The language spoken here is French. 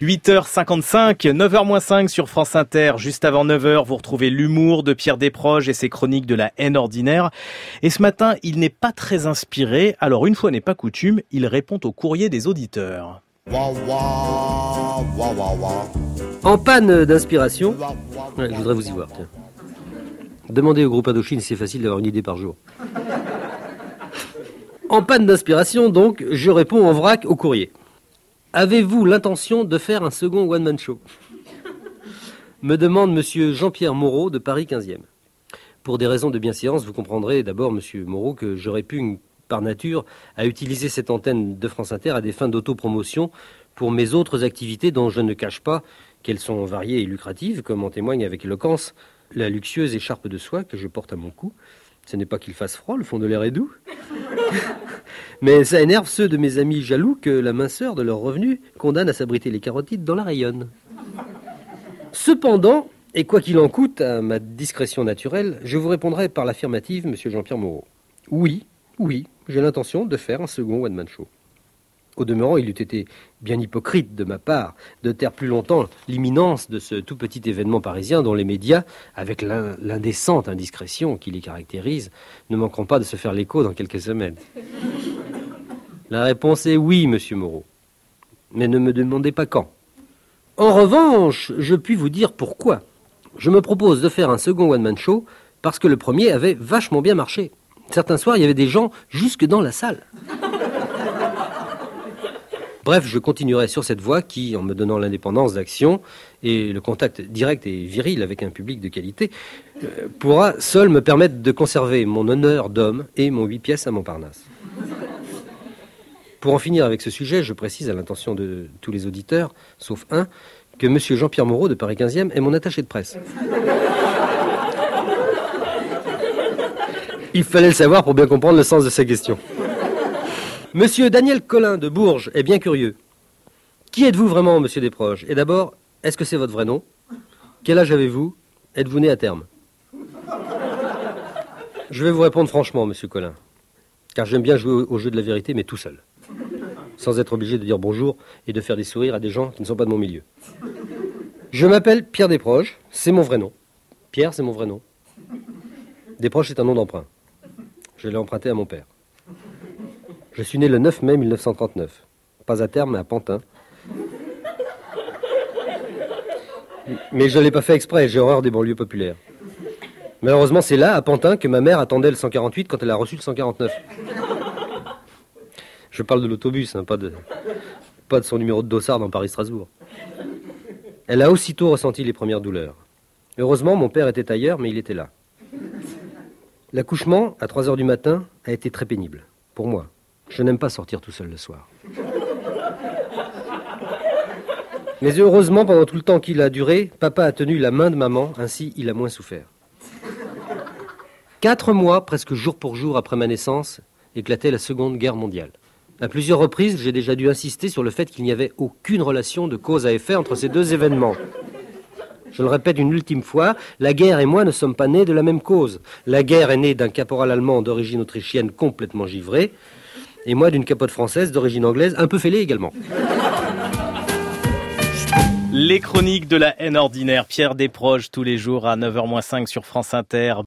8h55, 9h-5 sur France Inter. Juste avant 9h, vous retrouvez l'humour de Pierre Desproges et ses chroniques de la haine ordinaire. Et ce matin, il n'est pas très inspiré. Alors, une fois n'est pas coutume, il répond au courrier des auditeurs. En panne d'inspiration, je voudrais vous y voir. Tiens. Demandez au groupe Indochine, c'est facile d'avoir une idée par jour. En panne d'inspiration, donc, je réponds en vrac au courrier. Avez-vous l'intention de faire un second one-man show? Me demande monsieur Jean-Pierre Moreau de Paris 15e. Pour des raisons de bienséance, vous comprendrez d'abord, monsieur Moreau, que j'aurais pu, par nature, utiliser cette antenne de France Inter à des fins d'autopromotion pour mes autres activités dont je ne cache pas qu'elles sont variées et lucratives, comme en témoigne avec éloquence la luxueuse écharpe de soie que je porte à mon cou. Ce n'est pas qu'il fasse froid, le fond de l'air est doux. Mais ça énerve ceux de mes amis jaloux que la minceur de leurs revenus condamne à s'abriter les carotides dans la rayonne. Cependant, et quoi qu'il en coûte à ma discrétion naturelle, je vous répondrai par l'affirmative, monsieur Jean-Pierre Moreau. Oui, oui, j'ai l'intention de faire un second one-man show. Au demeurant, il eût été bien hypocrite de ma part de taire plus longtemps l'imminence de ce tout petit événement parisien dont les médias, avec l'indécente indiscrétion qui les caractérise, ne manqueront pas de se faire l'écho dans quelques semaines. La réponse est oui, monsieur Moreau. Mais ne me demandez pas quand. En revanche, je puis vous dire pourquoi. Je me propose de faire un second one-man show parce que le premier avait vachement bien marché. Certains soirs, il y avait des gens jusque dans la salle. Bref, je continuerai sur cette voie qui, en me donnant l'indépendance d'action et le contact direct et viril avec un public de qualité, euh, pourra seul me permettre de conserver mon honneur d'homme et mon huit pièces à Montparnasse. Pour en finir avec ce sujet, je précise à l'intention de tous les auditeurs, sauf un, que M. Jean-Pierre Moreau de Paris 15e est mon attaché de presse. Il fallait le savoir pour bien comprendre le sens de sa question. Monsieur Daniel Collin de Bourges est bien curieux. Qui êtes-vous vraiment, monsieur Desproges? Et d'abord, est-ce que c'est votre vrai nom? Quel âge avez-vous? Êtes-vous né à terme? Je vais vous répondre franchement, monsieur Collin, car j'aime bien jouer au jeu de la vérité, mais tout seul, sans être obligé de dire bonjour et de faire des sourires à des gens qui ne sont pas de mon milieu. Je m'appelle Pierre Desproges, c'est mon vrai nom. Pierre, c'est mon vrai nom. Desproges, c'est un nom d'emprunt. Je l'ai emprunté à mon père. Je suis né le 9 mai 1939. Pas à terme, mais à Pantin. Mais je ne l'ai pas fait exprès, j'ai horreur des banlieues populaires. Malheureusement, c'est là, à Pantin, que ma mère attendait le 148 quand elle a reçu le 149. Je parle de l'autobus, hein, pas, de, son numéro de dossard dans Paris-Strasbourg. Elle a aussitôt ressenti les premières douleurs. Heureusement, mon père était ailleurs, mais il était là. L'accouchement, à 3 heures du matin, a été très pénible, pour moi. Je n'aime pas sortir tout seul le soir. Mais heureusement, pendant tout le temps qu'il a duré, papa a tenu la main de maman, ainsi il a moins souffert. Quatre mois, presque jour pour jour après ma naissance, éclatait la Seconde Guerre mondiale. À plusieurs reprises, j'ai déjà dû insister sur le fait qu'il n'y avait aucune relation de cause à effet entre ces deux événements. Je le répète une ultime fois, la guerre et moi ne sommes pas nés de la même cause. La guerre est née d'un caporal allemand d'origine autrichienne complètement givré et moi d'une capote française d'origine anglaise, un peu fêlée également. Les chroniques de la haine ordinaire, Pierre Desproges tous les jours à 9h-5 sur France Inter.